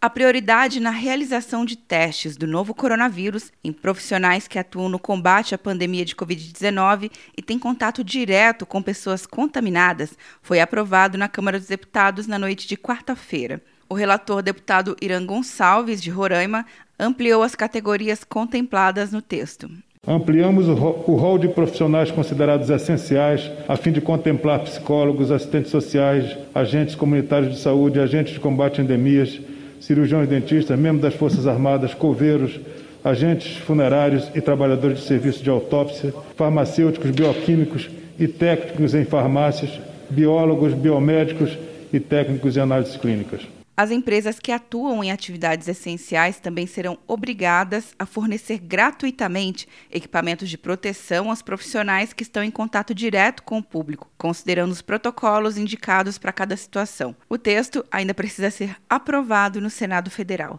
a prioridade na realização de testes do novo coronavírus em profissionais que atuam no combate à pandemia de Covid-19 e têm contato direto com pessoas contaminadas foi aprovado na Câmara dos Deputados na noite de quarta-feira. O relator deputado Irã Gonçalves, de Roraima, ampliou as categorias contempladas no texto. Ampliamos o rol de profissionais considerados essenciais a fim de contemplar psicólogos, assistentes sociais, agentes comunitários de saúde, agentes de combate a endemias, cirurgiões dentistas, membros das Forças Armadas, coveiros, agentes funerários e trabalhadores de serviço de autópsia, farmacêuticos, bioquímicos e técnicos em farmácias, biólogos, biomédicos e técnicos em análises clínicas. As empresas que atuam em atividades essenciais também serão obrigadas a fornecer gratuitamente equipamentos de proteção aos profissionais que estão em contato direto com o público, considerando os protocolos indicados para cada situação. O texto ainda precisa ser aprovado no Senado Federal.